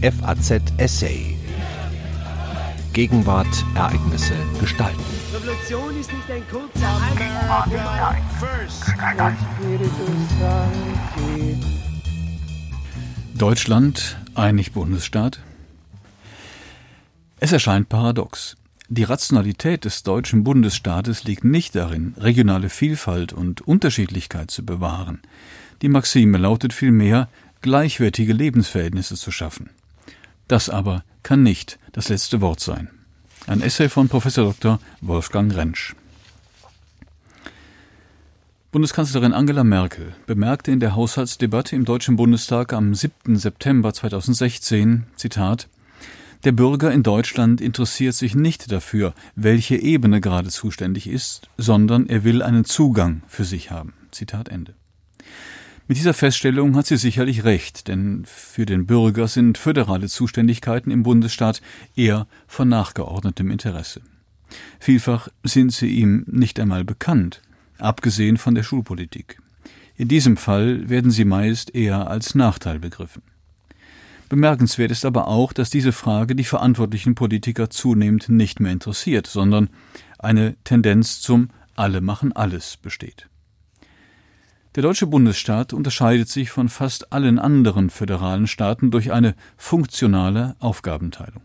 FAZ Essay. Gegenwart, Ereignisse, Gestalten. Revolution ist nicht ein kurzer Deutschland, einig Bundesstaat? Es erscheint paradox. Die Rationalität des deutschen Bundesstaates liegt nicht darin, regionale Vielfalt und Unterschiedlichkeit zu bewahren. Die Maxime lautet vielmehr, gleichwertige Lebensverhältnisse zu schaffen. Das aber kann nicht das letzte Wort sein. Ein Essay von Prof. Dr. Wolfgang Rentsch. Bundeskanzlerin Angela Merkel bemerkte in der Haushaltsdebatte im Deutschen Bundestag am 7. September 2016, Zitat, der Bürger in Deutschland interessiert sich nicht dafür, welche Ebene gerade zuständig ist, sondern er will einen Zugang für sich haben. Zitat Ende. Mit dieser Feststellung hat sie sicherlich recht, denn für den Bürger sind föderale Zuständigkeiten im Bundesstaat eher von nachgeordnetem Interesse. Vielfach sind sie ihm nicht einmal bekannt, abgesehen von der Schulpolitik. In diesem Fall werden sie meist eher als Nachteil begriffen. Bemerkenswert ist aber auch, dass diese Frage die verantwortlichen Politiker zunehmend nicht mehr interessiert, sondern eine Tendenz zum Alle machen alles besteht. Der deutsche Bundesstaat unterscheidet sich von fast allen anderen föderalen Staaten durch eine funktionale Aufgabenteilung.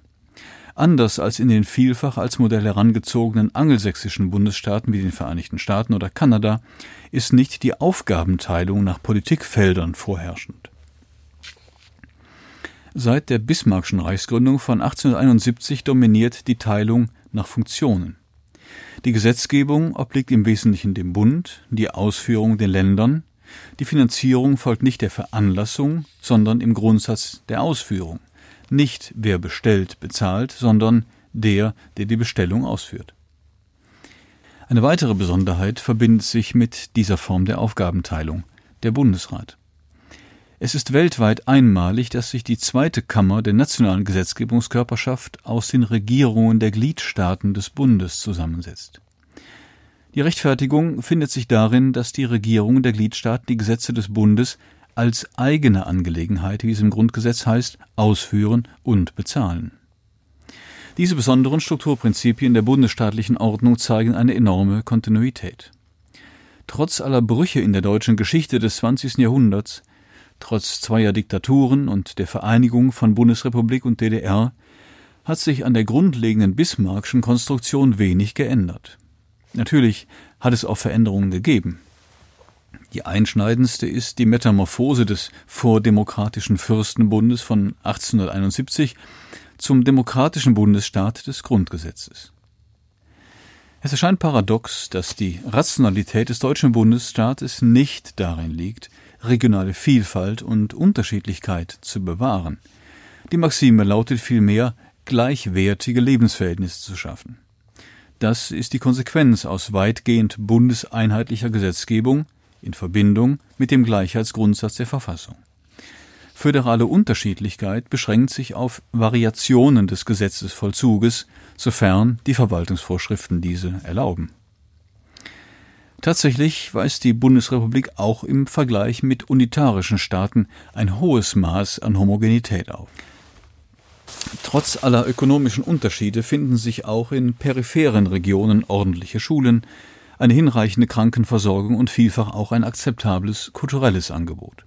Anders als in den vielfach als Modell herangezogenen angelsächsischen Bundesstaaten wie den Vereinigten Staaten oder Kanada ist nicht die Aufgabenteilung nach Politikfeldern vorherrschend. Seit der Bismarckschen Reichsgründung von 1871 dominiert die Teilung nach Funktionen. Die Gesetzgebung obliegt im Wesentlichen dem Bund, die Ausführung den Ländern, die Finanzierung folgt nicht der Veranlassung, sondern im Grundsatz der Ausführung. Nicht wer bestellt, bezahlt, sondern der, der die Bestellung ausführt. Eine weitere Besonderheit verbindet sich mit dieser Form der Aufgabenteilung, der Bundesrat. Es ist weltweit einmalig, dass sich die zweite Kammer der nationalen Gesetzgebungskörperschaft aus den Regierungen der Gliedstaaten des Bundes zusammensetzt. Die Rechtfertigung findet sich darin, dass die Regierungen der Gliedstaaten die Gesetze des Bundes als eigene Angelegenheit, wie es im Grundgesetz heißt, ausführen und bezahlen. Diese besonderen Strukturprinzipien der bundesstaatlichen Ordnung zeigen eine enorme Kontinuität. Trotz aller Brüche in der deutschen Geschichte des 20. Jahrhunderts Trotz zweier Diktaturen und der Vereinigung von Bundesrepublik und DDR hat sich an der grundlegenden Bismarckschen Konstruktion wenig geändert. Natürlich hat es auch Veränderungen gegeben. Die einschneidendste ist die Metamorphose des vordemokratischen Fürstenbundes von 1871 zum demokratischen Bundesstaat des Grundgesetzes. Es erscheint paradox, dass die Rationalität des deutschen Bundesstaates nicht darin liegt, regionale Vielfalt und Unterschiedlichkeit zu bewahren. Die Maxime lautet vielmehr, gleichwertige Lebensverhältnisse zu schaffen. Das ist die Konsequenz aus weitgehend bundeseinheitlicher Gesetzgebung in Verbindung mit dem Gleichheitsgrundsatz der Verfassung. Föderale Unterschiedlichkeit beschränkt sich auf Variationen des Gesetzesvollzuges, sofern die Verwaltungsvorschriften diese erlauben. Tatsächlich weist die Bundesrepublik auch im Vergleich mit unitarischen Staaten ein hohes Maß an Homogenität auf. Trotz aller ökonomischen Unterschiede finden sich auch in peripheren Regionen ordentliche Schulen, eine hinreichende Krankenversorgung und vielfach auch ein akzeptables kulturelles Angebot.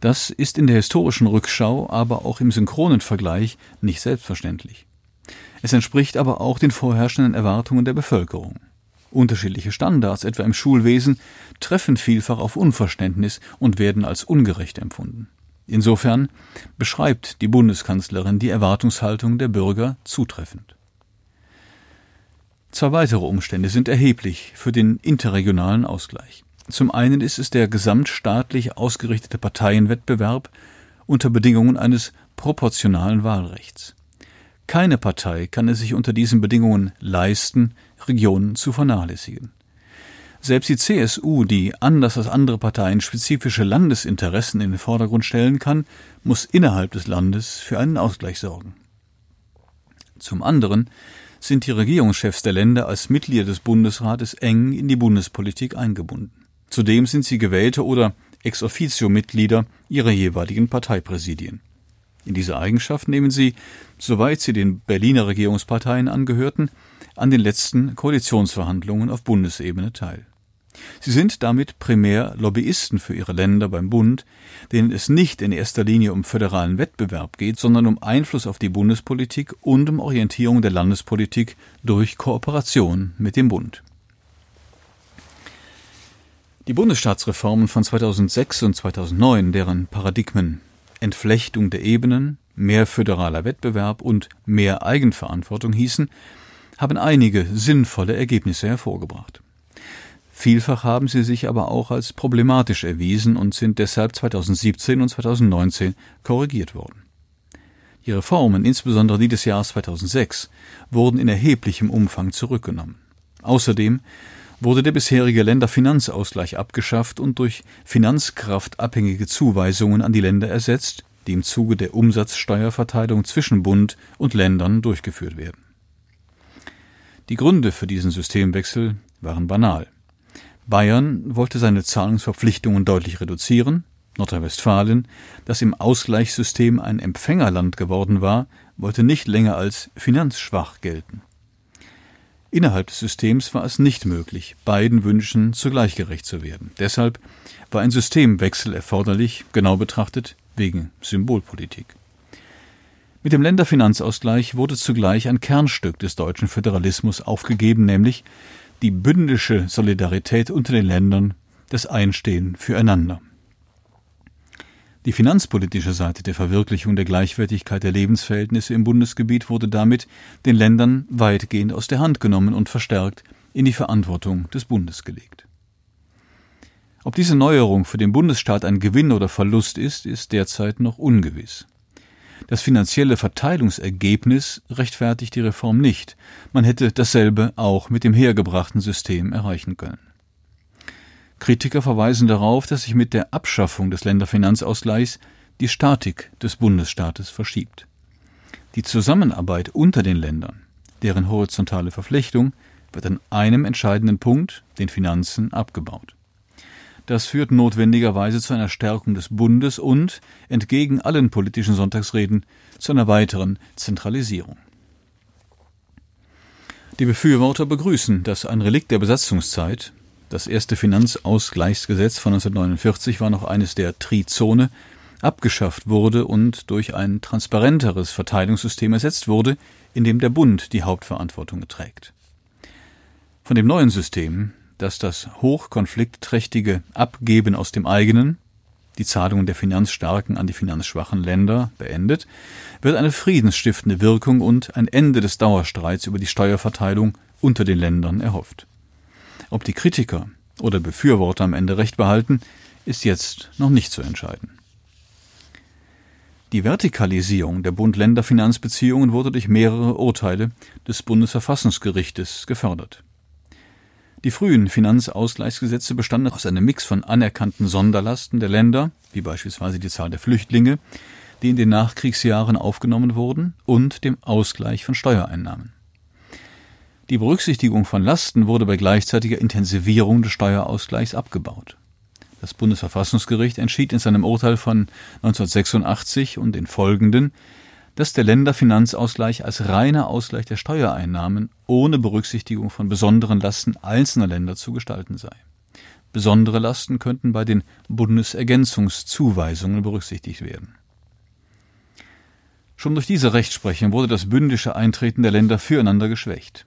Das ist in der historischen Rückschau, aber auch im synchronen Vergleich nicht selbstverständlich. Es entspricht aber auch den vorherrschenden Erwartungen der Bevölkerung. Unterschiedliche Standards, etwa im Schulwesen, treffen vielfach auf Unverständnis und werden als ungerecht empfunden. Insofern beschreibt die Bundeskanzlerin die Erwartungshaltung der Bürger zutreffend. Zwei weitere Umstände sind erheblich für den interregionalen Ausgleich. Zum einen ist es der gesamtstaatlich ausgerichtete Parteienwettbewerb unter Bedingungen eines proportionalen Wahlrechts. Keine Partei kann es sich unter diesen Bedingungen leisten, Regionen zu vernachlässigen. Selbst die CSU, die anders als andere Parteien spezifische Landesinteressen in den Vordergrund stellen kann, muss innerhalb des Landes für einen Ausgleich sorgen. Zum anderen sind die Regierungschefs der Länder als Mitglieder des Bundesrates eng in die Bundespolitik eingebunden. Zudem sind sie gewählte oder ex officio Mitglieder ihrer jeweiligen Parteipräsidien. In dieser Eigenschaft nehmen sie, soweit sie den Berliner Regierungsparteien angehörten, an den letzten Koalitionsverhandlungen auf Bundesebene teil. Sie sind damit primär Lobbyisten für ihre Länder beim Bund, denen es nicht in erster Linie um föderalen Wettbewerb geht, sondern um Einfluss auf die Bundespolitik und um Orientierung der Landespolitik durch Kooperation mit dem Bund. Die Bundesstaatsreformen von 2006 und 2009, deren Paradigmen Entflechtung der Ebenen, mehr föderaler Wettbewerb und mehr Eigenverantwortung hießen, haben einige sinnvolle Ergebnisse hervorgebracht. Vielfach haben sie sich aber auch als problematisch erwiesen und sind deshalb 2017 und 2019 korrigiert worden. Die Reformen, insbesondere die des Jahres 2006, wurden in erheblichem Umfang zurückgenommen. Außerdem wurde der bisherige Länderfinanzausgleich abgeschafft und durch finanzkraftabhängige Zuweisungen an die Länder ersetzt, die im Zuge der Umsatzsteuerverteilung zwischen Bund und Ländern durchgeführt werden. Die Gründe für diesen Systemwechsel waren banal. Bayern wollte seine Zahlungsverpflichtungen deutlich reduzieren, Nordrhein-Westfalen, das im Ausgleichssystem ein Empfängerland geworden war, wollte nicht länger als finanzschwach gelten. Innerhalb des Systems war es nicht möglich, beiden Wünschen zugleich gerecht zu werden. Deshalb war ein Systemwechsel erforderlich, genau betrachtet wegen Symbolpolitik. Mit dem Länderfinanzausgleich wurde zugleich ein Kernstück des deutschen Föderalismus aufgegeben, nämlich die bündische Solidarität unter den Ländern, das Einstehen füreinander. Die finanzpolitische Seite der Verwirklichung der Gleichwertigkeit der Lebensverhältnisse im Bundesgebiet wurde damit den Ländern weitgehend aus der Hand genommen und verstärkt in die Verantwortung des Bundes gelegt. Ob diese Neuerung für den Bundesstaat ein Gewinn oder Verlust ist, ist derzeit noch ungewiss. Das finanzielle Verteilungsergebnis rechtfertigt die Reform nicht. Man hätte dasselbe auch mit dem hergebrachten System erreichen können. Kritiker verweisen darauf, dass sich mit der Abschaffung des Länderfinanzausgleichs die Statik des Bundesstaates verschiebt. Die Zusammenarbeit unter den Ländern, deren horizontale Verflechtung, wird an einem entscheidenden Punkt, den Finanzen, abgebaut. Das führt notwendigerweise zu einer Stärkung des Bundes und, entgegen allen politischen Sonntagsreden, zu einer weiteren Zentralisierung. Die Befürworter begrüßen, dass ein Relikt der Besatzungszeit, das erste Finanzausgleichsgesetz von 1949 war noch eines der Trizone, abgeschafft wurde und durch ein transparenteres Verteilungssystem ersetzt wurde, in dem der Bund die Hauptverantwortung trägt. Von dem neuen System, das das hochkonfliktträchtige Abgeben aus dem eigenen, die Zahlungen der Finanzstarken an die finanzschwachen Länder beendet, wird eine friedensstiftende Wirkung und ein Ende des Dauerstreits über die Steuerverteilung unter den Ländern erhofft. Ob die Kritiker oder Befürworter am Ende recht behalten, ist jetzt noch nicht zu entscheiden. Die Vertikalisierung der Bund-Länder-Finanzbeziehungen wurde durch mehrere Urteile des Bundesverfassungsgerichtes gefördert. Die frühen Finanzausgleichsgesetze bestanden aus einem Mix von anerkannten Sonderlasten der Länder, wie beispielsweise die Zahl der Flüchtlinge, die in den Nachkriegsjahren aufgenommen wurden, und dem Ausgleich von Steuereinnahmen. Die Berücksichtigung von Lasten wurde bei gleichzeitiger Intensivierung des Steuerausgleichs abgebaut. Das Bundesverfassungsgericht entschied in seinem Urteil von 1986 und den folgenden, dass der Länderfinanzausgleich als reiner Ausgleich der Steuereinnahmen ohne Berücksichtigung von besonderen Lasten einzelner Länder zu gestalten sei. Besondere Lasten könnten bei den Bundesergänzungszuweisungen berücksichtigt werden. Schon durch diese Rechtsprechung wurde das bündische Eintreten der Länder füreinander geschwächt.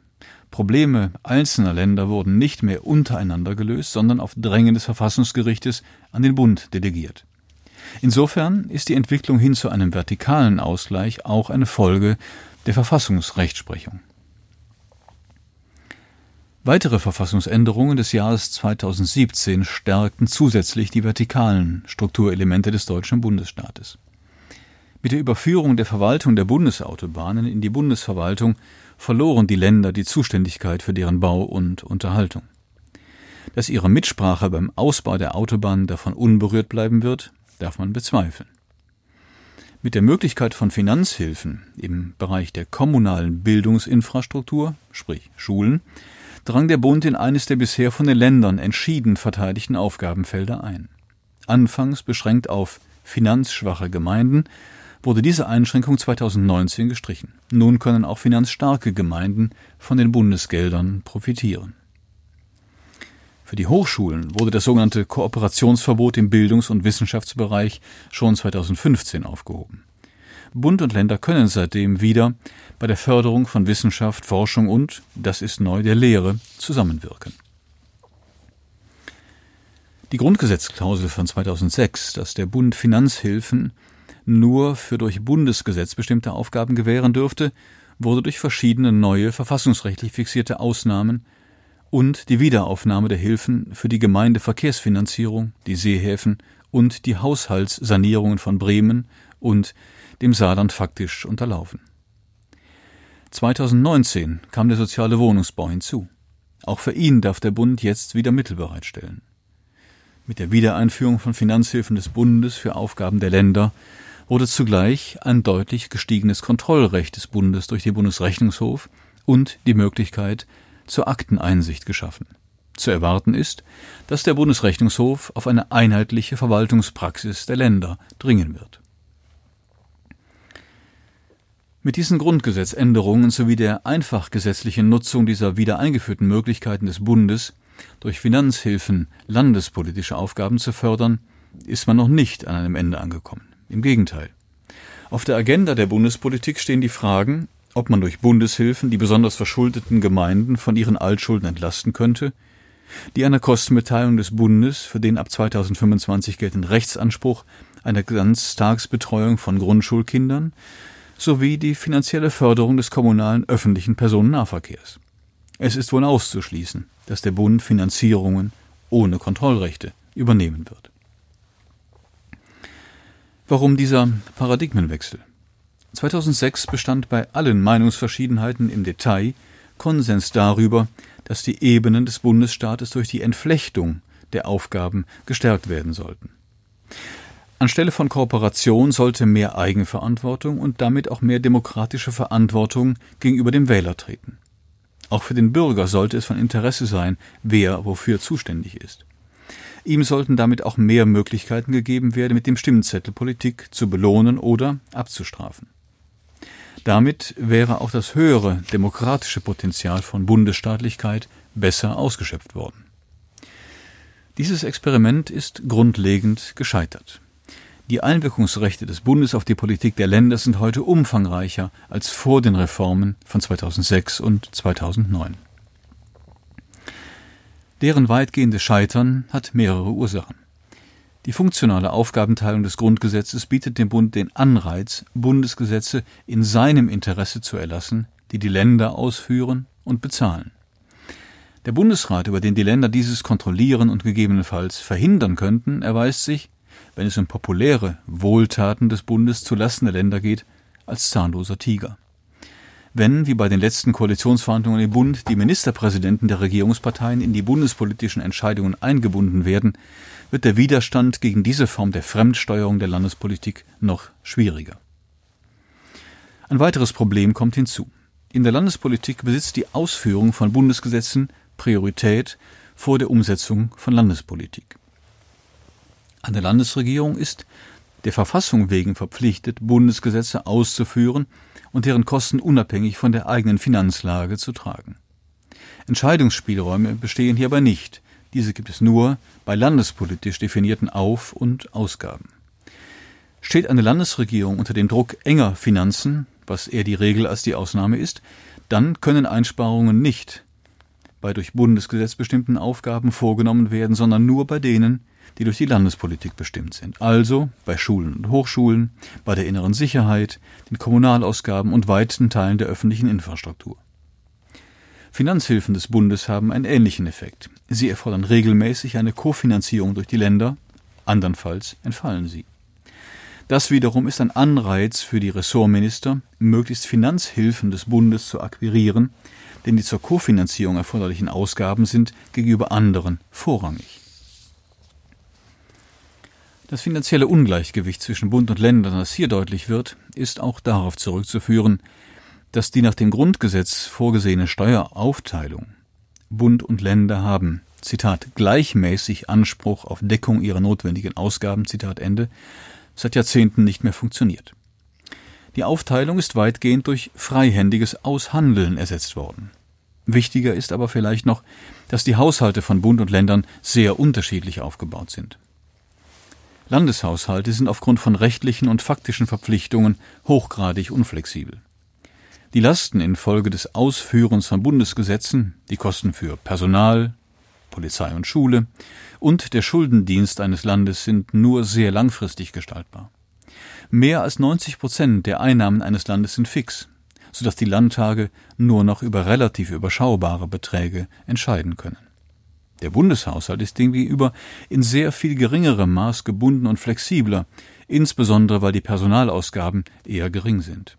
Probleme einzelner Länder wurden nicht mehr untereinander gelöst, sondern auf Drängen des Verfassungsgerichtes an den Bund delegiert. Insofern ist die Entwicklung hin zu einem vertikalen Ausgleich auch eine Folge der Verfassungsrechtsprechung. Weitere Verfassungsänderungen des Jahres 2017 stärkten zusätzlich die vertikalen Strukturelemente des deutschen Bundesstaates. Mit der Überführung der Verwaltung der Bundesautobahnen in die Bundesverwaltung verloren die Länder die Zuständigkeit für deren Bau und Unterhaltung. Dass ihre Mitsprache beim Ausbau der Autobahnen davon unberührt bleiben wird, darf man bezweifeln. Mit der Möglichkeit von Finanzhilfen im Bereich der kommunalen Bildungsinfrastruktur, sprich Schulen, drang der Bund in eines der bisher von den Ländern entschieden verteidigten Aufgabenfelder ein. Anfangs beschränkt auf finanzschwache Gemeinden, wurde diese Einschränkung 2019 gestrichen. Nun können auch finanzstarke Gemeinden von den Bundesgeldern profitieren. Für die Hochschulen wurde das sogenannte Kooperationsverbot im Bildungs- und Wissenschaftsbereich schon 2015 aufgehoben. Bund und Länder können seitdem wieder bei der Förderung von Wissenschaft, Forschung und, das ist neu, der Lehre zusammenwirken. Die Grundgesetzklausel von 2006, dass der Bund Finanzhilfen nur für durch Bundesgesetz bestimmte Aufgaben gewähren dürfte, wurde durch verschiedene neue verfassungsrechtlich fixierte Ausnahmen und die Wiederaufnahme der Hilfen für die Gemeindeverkehrsfinanzierung, die Seehäfen und die Haushaltssanierungen von Bremen und dem Saarland faktisch unterlaufen. 2019 kam der soziale Wohnungsbau hinzu. Auch für ihn darf der Bund jetzt wieder Mittel bereitstellen. Mit der Wiedereinführung von Finanzhilfen des Bundes für Aufgaben der Länder wurde zugleich ein deutlich gestiegenes Kontrollrecht des Bundes durch den Bundesrechnungshof und die Möglichkeit zur Akteneinsicht geschaffen. Zu erwarten ist, dass der Bundesrechnungshof auf eine einheitliche Verwaltungspraxis der Länder dringen wird. Mit diesen Grundgesetzänderungen sowie der einfach gesetzlichen Nutzung dieser wieder eingeführten Möglichkeiten des Bundes durch Finanzhilfen landespolitische Aufgaben zu fördern, ist man noch nicht an einem Ende angekommen. Im Gegenteil. Auf der Agenda der Bundespolitik stehen die Fragen, ob man durch Bundeshilfen die besonders verschuldeten Gemeinden von ihren Altschulden entlasten könnte, die einer Kostenbeteiligung des Bundes für den ab 2025 geltenden Rechtsanspruch einer Ganztagsbetreuung von Grundschulkindern sowie die finanzielle Förderung des kommunalen öffentlichen Personennahverkehrs. Es ist wohl auszuschließen, dass der Bund Finanzierungen ohne Kontrollrechte übernehmen wird. Warum dieser Paradigmenwechsel? 2006 bestand bei allen Meinungsverschiedenheiten im Detail Konsens darüber, dass die Ebenen des Bundesstaates durch die Entflechtung der Aufgaben gestärkt werden sollten. Anstelle von Kooperation sollte mehr Eigenverantwortung und damit auch mehr demokratische Verantwortung gegenüber dem Wähler treten. Auch für den Bürger sollte es von Interesse sein, wer wofür zuständig ist. Ihm sollten damit auch mehr Möglichkeiten gegeben werden, mit dem Stimmzettel Politik zu belohnen oder abzustrafen. Damit wäre auch das höhere demokratische Potenzial von Bundesstaatlichkeit besser ausgeschöpft worden. Dieses Experiment ist grundlegend gescheitert. Die Einwirkungsrechte des Bundes auf die Politik der Länder sind heute umfangreicher als vor den Reformen von 2006 und 2009. Deren weitgehende Scheitern hat mehrere Ursachen. Die funktionale Aufgabenteilung des Grundgesetzes bietet dem Bund den Anreiz, Bundesgesetze in seinem Interesse zu erlassen, die die Länder ausführen und bezahlen. Der Bundesrat, über den die Länder dieses kontrollieren und gegebenenfalls verhindern könnten, erweist sich wenn es um populäre Wohltaten des Bundes zulasten der Länder geht, als zahnloser Tiger. Wenn, wie bei den letzten Koalitionsverhandlungen im Bund, die Ministerpräsidenten der Regierungsparteien in die bundespolitischen Entscheidungen eingebunden werden, wird der Widerstand gegen diese Form der Fremdsteuerung der Landespolitik noch schwieriger. Ein weiteres Problem kommt hinzu. In der Landespolitik besitzt die Ausführung von Bundesgesetzen Priorität vor der Umsetzung von Landespolitik. An der Landesregierung ist der Verfassung wegen verpflichtet, Bundesgesetze auszuführen und deren Kosten unabhängig von der eigenen Finanzlage zu tragen. Entscheidungsspielräume bestehen hierbei nicht. Diese gibt es nur bei landespolitisch definierten Auf- und Ausgaben. Steht eine Landesregierung unter dem Druck enger Finanzen, was eher die Regel als die Ausnahme ist, dann können Einsparungen nicht bei durch Bundesgesetz bestimmten Aufgaben vorgenommen werden, sondern nur bei denen, die durch die Landespolitik bestimmt sind. Also bei Schulen und Hochschulen, bei der inneren Sicherheit, den Kommunalausgaben und weiten Teilen der öffentlichen Infrastruktur. Finanzhilfen des Bundes haben einen ähnlichen Effekt. Sie erfordern regelmäßig eine Kofinanzierung durch die Länder, andernfalls entfallen sie. Das wiederum ist ein Anreiz für die Ressortminister, möglichst Finanzhilfen des Bundes zu akquirieren, denn die zur Kofinanzierung erforderlichen Ausgaben sind gegenüber anderen vorrangig. Das finanzielle Ungleichgewicht zwischen Bund und Ländern, das hier deutlich wird, ist auch darauf zurückzuführen, dass die nach dem Grundgesetz vorgesehene Steueraufteilung Bund und Länder haben, Zitat, gleichmäßig Anspruch auf Deckung ihrer notwendigen Ausgaben, Zitat Ende, seit Jahrzehnten nicht mehr funktioniert. Die Aufteilung ist weitgehend durch freihändiges Aushandeln ersetzt worden. Wichtiger ist aber vielleicht noch, dass die Haushalte von Bund und Ländern sehr unterschiedlich aufgebaut sind. Landeshaushalte sind aufgrund von rechtlichen und faktischen Verpflichtungen hochgradig unflexibel. Die Lasten infolge des Ausführens von Bundesgesetzen, die Kosten für Personal, Polizei und Schule und der Schuldendienst eines Landes sind nur sehr langfristig gestaltbar. Mehr als 90 Prozent der Einnahmen eines Landes sind fix, sodass die Landtage nur noch über relativ überschaubare Beträge entscheiden können. Der Bundeshaushalt ist demgegenüber in sehr viel geringerem Maß gebunden und flexibler, insbesondere weil die Personalausgaben eher gering sind.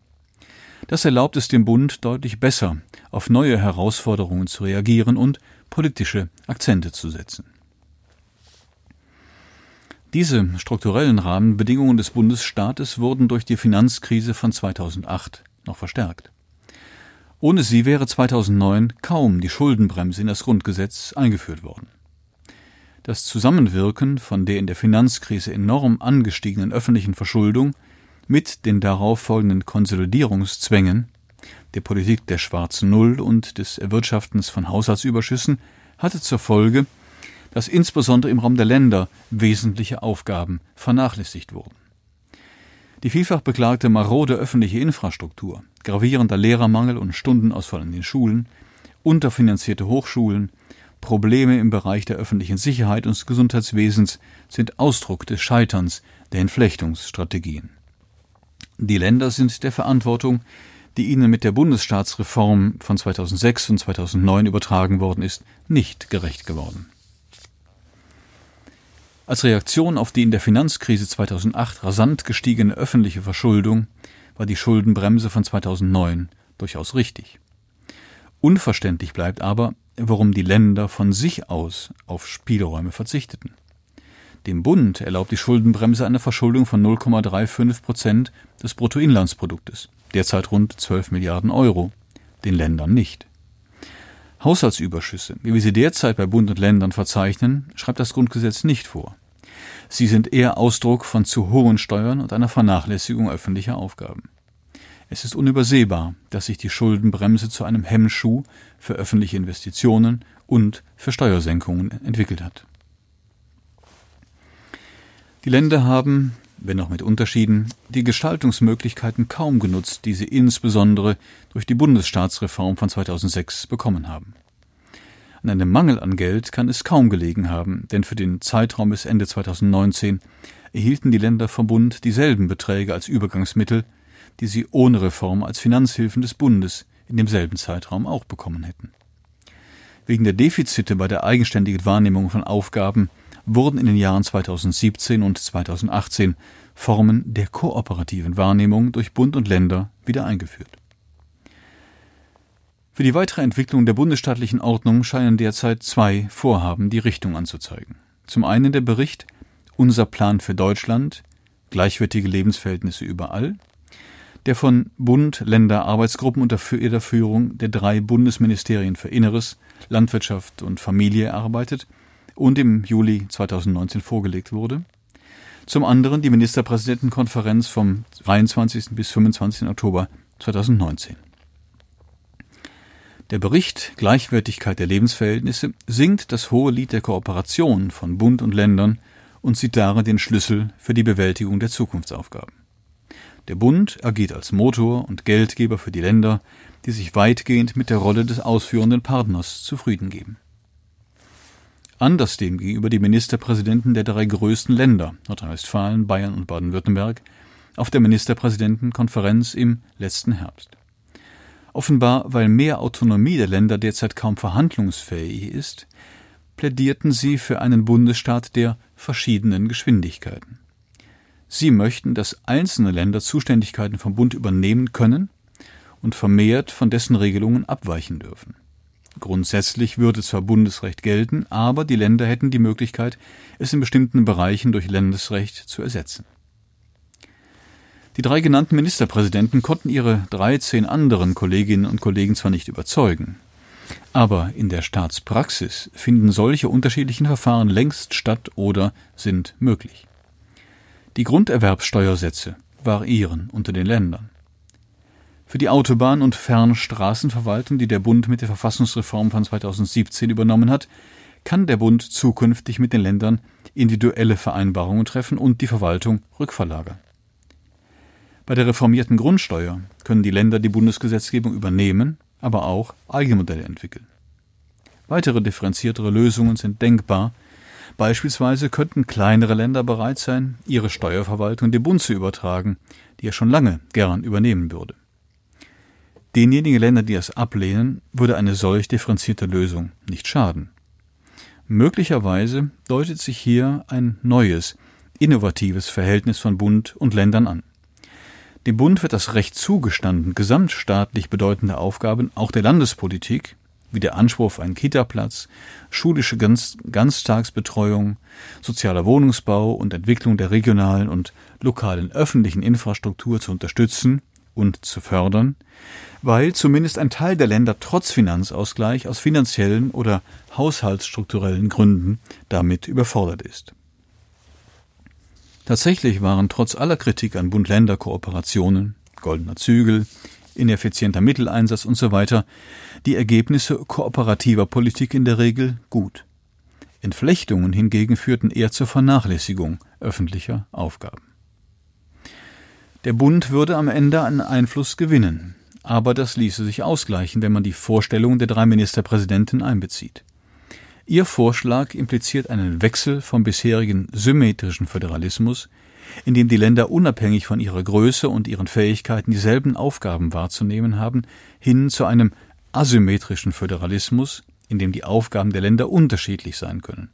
Das erlaubt es dem Bund deutlich besser, auf neue Herausforderungen zu reagieren und politische Akzente zu setzen. Diese strukturellen Rahmenbedingungen des Bundesstaates wurden durch die Finanzkrise von 2008 noch verstärkt. Ohne sie wäre 2009 kaum die Schuldenbremse in das Grundgesetz eingeführt worden. Das Zusammenwirken von der in der Finanzkrise enorm angestiegenen öffentlichen Verschuldung mit den darauf folgenden Konsolidierungszwängen der Politik der schwarzen Null und des Erwirtschaftens von Haushaltsüberschüssen hatte zur Folge, dass insbesondere im Raum der Länder wesentliche Aufgaben vernachlässigt wurden. Die vielfach beklagte marode öffentliche Infrastruktur, gravierender Lehrermangel und Stundenausfall in den Schulen, unterfinanzierte Hochschulen, Probleme im Bereich der öffentlichen Sicherheit und des Gesundheitswesens sind Ausdruck des Scheiterns der Entflechtungsstrategien. Die Länder sind der Verantwortung, die ihnen mit der Bundesstaatsreform von 2006 und 2009 übertragen worden ist, nicht gerecht geworden. Als Reaktion auf die in der Finanzkrise 2008 rasant gestiegene öffentliche Verschuldung war die Schuldenbremse von 2009 durchaus richtig. Unverständlich bleibt aber, warum die Länder von sich aus auf Spielräume verzichteten. Dem Bund erlaubt die Schuldenbremse eine Verschuldung von 0,35 Prozent des Bruttoinlandsproduktes, derzeit rund 12 Milliarden Euro, den Ländern nicht. Haushaltsüberschüsse, wie wir sie derzeit bei Bund und Ländern verzeichnen, schreibt das Grundgesetz nicht vor. Sie sind eher Ausdruck von zu hohen Steuern und einer Vernachlässigung öffentlicher Aufgaben. Es ist unübersehbar, dass sich die Schuldenbremse zu einem Hemmschuh für öffentliche Investitionen und für Steuersenkungen entwickelt hat. Die Länder haben, wenn auch mit Unterschieden, die Gestaltungsmöglichkeiten kaum genutzt, die sie insbesondere durch die Bundesstaatsreform von 2006 bekommen haben. An einem Mangel an Geld kann es kaum gelegen haben, denn für den Zeitraum bis Ende 2019 erhielten die Länder vom Bund dieselben Beträge als Übergangsmittel, die sie ohne Reform als Finanzhilfen des Bundes in demselben Zeitraum auch bekommen hätten. Wegen der Defizite bei der eigenständigen Wahrnehmung von Aufgaben wurden in den Jahren 2017 und 2018 Formen der kooperativen Wahrnehmung durch Bund und Länder wieder eingeführt. Für die weitere Entwicklung der bundesstaatlichen Ordnung scheinen derzeit zwei Vorhaben die Richtung anzuzeigen. Zum einen der Bericht Unser Plan für Deutschland gleichwertige Lebensverhältnisse überall, der von Bund, Länder, Arbeitsgruppen unter der Führung der drei Bundesministerien für Inneres, Landwirtschaft und Familie erarbeitet und im Juli 2019 vorgelegt wurde. Zum anderen die Ministerpräsidentenkonferenz vom 23. bis 25. Oktober 2019. Der Bericht Gleichwertigkeit der Lebensverhältnisse singt das hohe Lied der Kooperation von Bund und Ländern und sieht darin den Schlüssel für die Bewältigung der Zukunftsaufgaben. Der Bund agiert als Motor und Geldgeber für die Länder, die sich weitgehend mit der Rolle des ausführenden Partners zufrieden geben. Anders demgegenüber die Ministerpräsidenten der drei größten Länder Nordrhein-Westfalen, Bayern und Baden-Württemberg auf der Ministerpräsidentenkonferenz im letzten Herbst. Offenbar, weil mehr Autonomie der Länder derzeit kaum verhandlungsfähig ist, plädierten sie für einen Bundesstaat der verschiedenen Geschwindigkeiten. Sie möchten, dass einzelne Länder Zuständigkeiten vom Bund übernehmen können und vermehrt von dessen Regelungen abweichen dürfen. Grundsätzlich würde zwar Bundesrecht gelten, aber die Länder hätten die Möglichkeit, es in bestimmten Bereichen durch Landesrecht zu ersetzen. Die drei genannten Ministerpräsidenten konnten ihre 13 anderen Kolleginnen und Kollegen zwar nicht überzeugen, aber in der Staatspraxis finden solche unterschiedlichen Verfahren längst statt oder sind möglich. Die Grunderwerbssteuersätze variieren unter den Ländern. Für die Autobahn- und Fernstraßenverwaltung, die der Bund mit der Verfassungsreform von 2017 übernommen hat, kann der Bund zukünftig mit den Ländern individuelle Vereinbarungen treffen und die Verwaltung rückverlagern. Bei der reformierten Grundsteuer können die Länder die Bundesgesetzgebung übernehmen, aber auch Eigenmodelle entwickeln. Weitere differenziertere Lösungen sind denkbar. Beispielsweise könnten kleinere Länder bereit sein, ihre Steuerverwaltung dem Bund zu übertragen, die er schon lange gern übernehmen würde. Denjenigen Ländern, die es ablehnen, würde eine solch differenzierte Lösung nicht schaden. Möglicherweise deutet sich hier ein neues, innovatives Verhältnis von Bund und Ländern an. Dem Bund wird das Recht zugestanden, gesamtstaatlich bedeutende Aufgaben auch der Landespolitik, wie der Anspruch auf einen Kitaplatz, schulische Ganz Ganztagsbetreuung, sozialer Wohnungsbau und Entwicklung der regionalen und lokalen öffentlichen Infrastruktur zu unterstützen und zu fördern, weil zumindest ein Teil der Länder trotz Finanzausgleich aus finanziellen oder haushaltsstrukturellen Gründen damit überfordert ist. Tatsächlich waren trotz aller Kritik an Bund-Länder-Kooperationen, goldener Zügel, ineffizienter Mitteleinsatz usw. So die Ergebnisse kooperativer Politik in der Regel gut. Entflechtungen hingegen führten eher zur Vernachlässigung öffentlicher Aufgaben. Der Bund würde am Ende an Einfluss gewinnen, aber das ließe sich ausgleichen, wenn man die Vorstellungen der drei Ministerpräsidenten einbezieht. Ihr Vorschlag impliziert einen Wechsel vom bisherigen symmetrischen Föderalismus, in dem die Länder unabhängig von ihrer Größe und ihren Fähigkeiten dieselben Aufgaben wahrzunehmen haben, hin zu einem asymmetrischen Föderalismus, in dem die Aufgaben der Länder unterschiedlich sein können.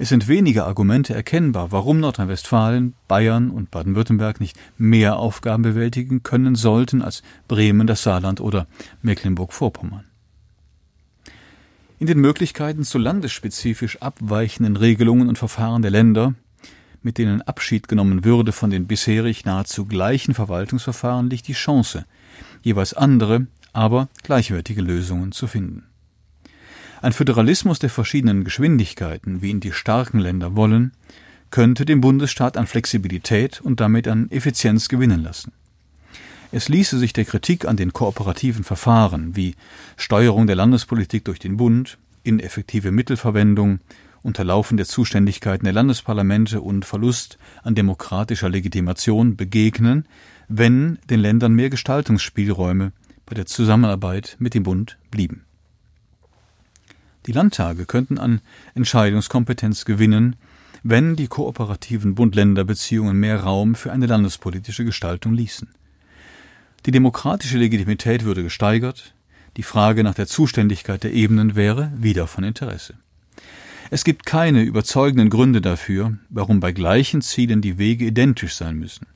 Es sind wenige Argumente erkennbar, warum Nordrhein-Westfalen, Bayern und Baden-Württemberg nicht mehr Aufgaben bewältigen können sollten als Bremen, das Saarland oder Mecklenburg-Vorpommern. In den Möglichkeiten zu landesspezifisch abweichenden Regelungen und Verfahren der Länder, mit denen Abschied genommen würde von den bisherig nahezu gleichen Verwaltungsverfahren, liegt die Chance, jeweils andere, aber gleichwertige Lösungen zu finden. Ein Föderalismus der verschiedenen Geschwindigkeiten, wie ihn die starken Länder wollen, könnte dem Bundesstaat an Flexibilität und damit an Effizienz gewinnen lassen. Es ließe sich der Kritik an den kooperativen Verfahren wie Steuerung der Landespolitik durch den Bund, ineffektive Mittelverwendung, Unterlaufen der Zuständigkeiten der Landesparlamente und Verlust an demokratischer Legitimation begegnen, wenn den Ländern mehr Gestaltungsspielräume bei der Zusammenarbeit mit dem Bund blieben. Die Landtage könnten an Entscheidungskompetenz gewinnen, wenn die kooperativen Bund-Länder-Beziehungen mehr Raum für eine landespolitische Gestaltung ließen. Die demokratische Legitimität würde gesteigert, die Frage nach der Zuständigkeit der Ebenen wäre wieder von Interesse. Es gibt keine überzeugenden Gründe dafür, warum bei gleichen Zielen die Wege identisch sein müssen.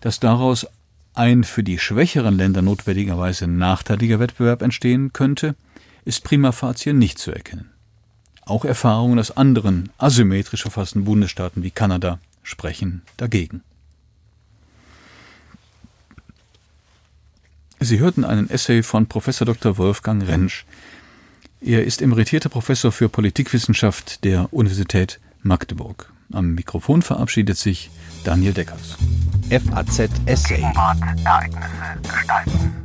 Dass daraus ein für die schwächeren Länder notwendigerweise nachteiliger Wettbewerb entstehen könnte, ist prima facie nicht zu erkennen. Auch Erfahrungen aus anderen asymmetrisch verfassten Bundesstaaten wie Kanada sprechen dagegen. Sie hörten einen Essay von Professor Dr. Wolfgang Rentsch. Er ist emeritierter Professor für Politikwissenschaft der Universität Magdeburg. Am Mikrofon verabschiedet sich Daniel Deckers. FAZ Essay. Gegenwart, Ereignisse gestalten.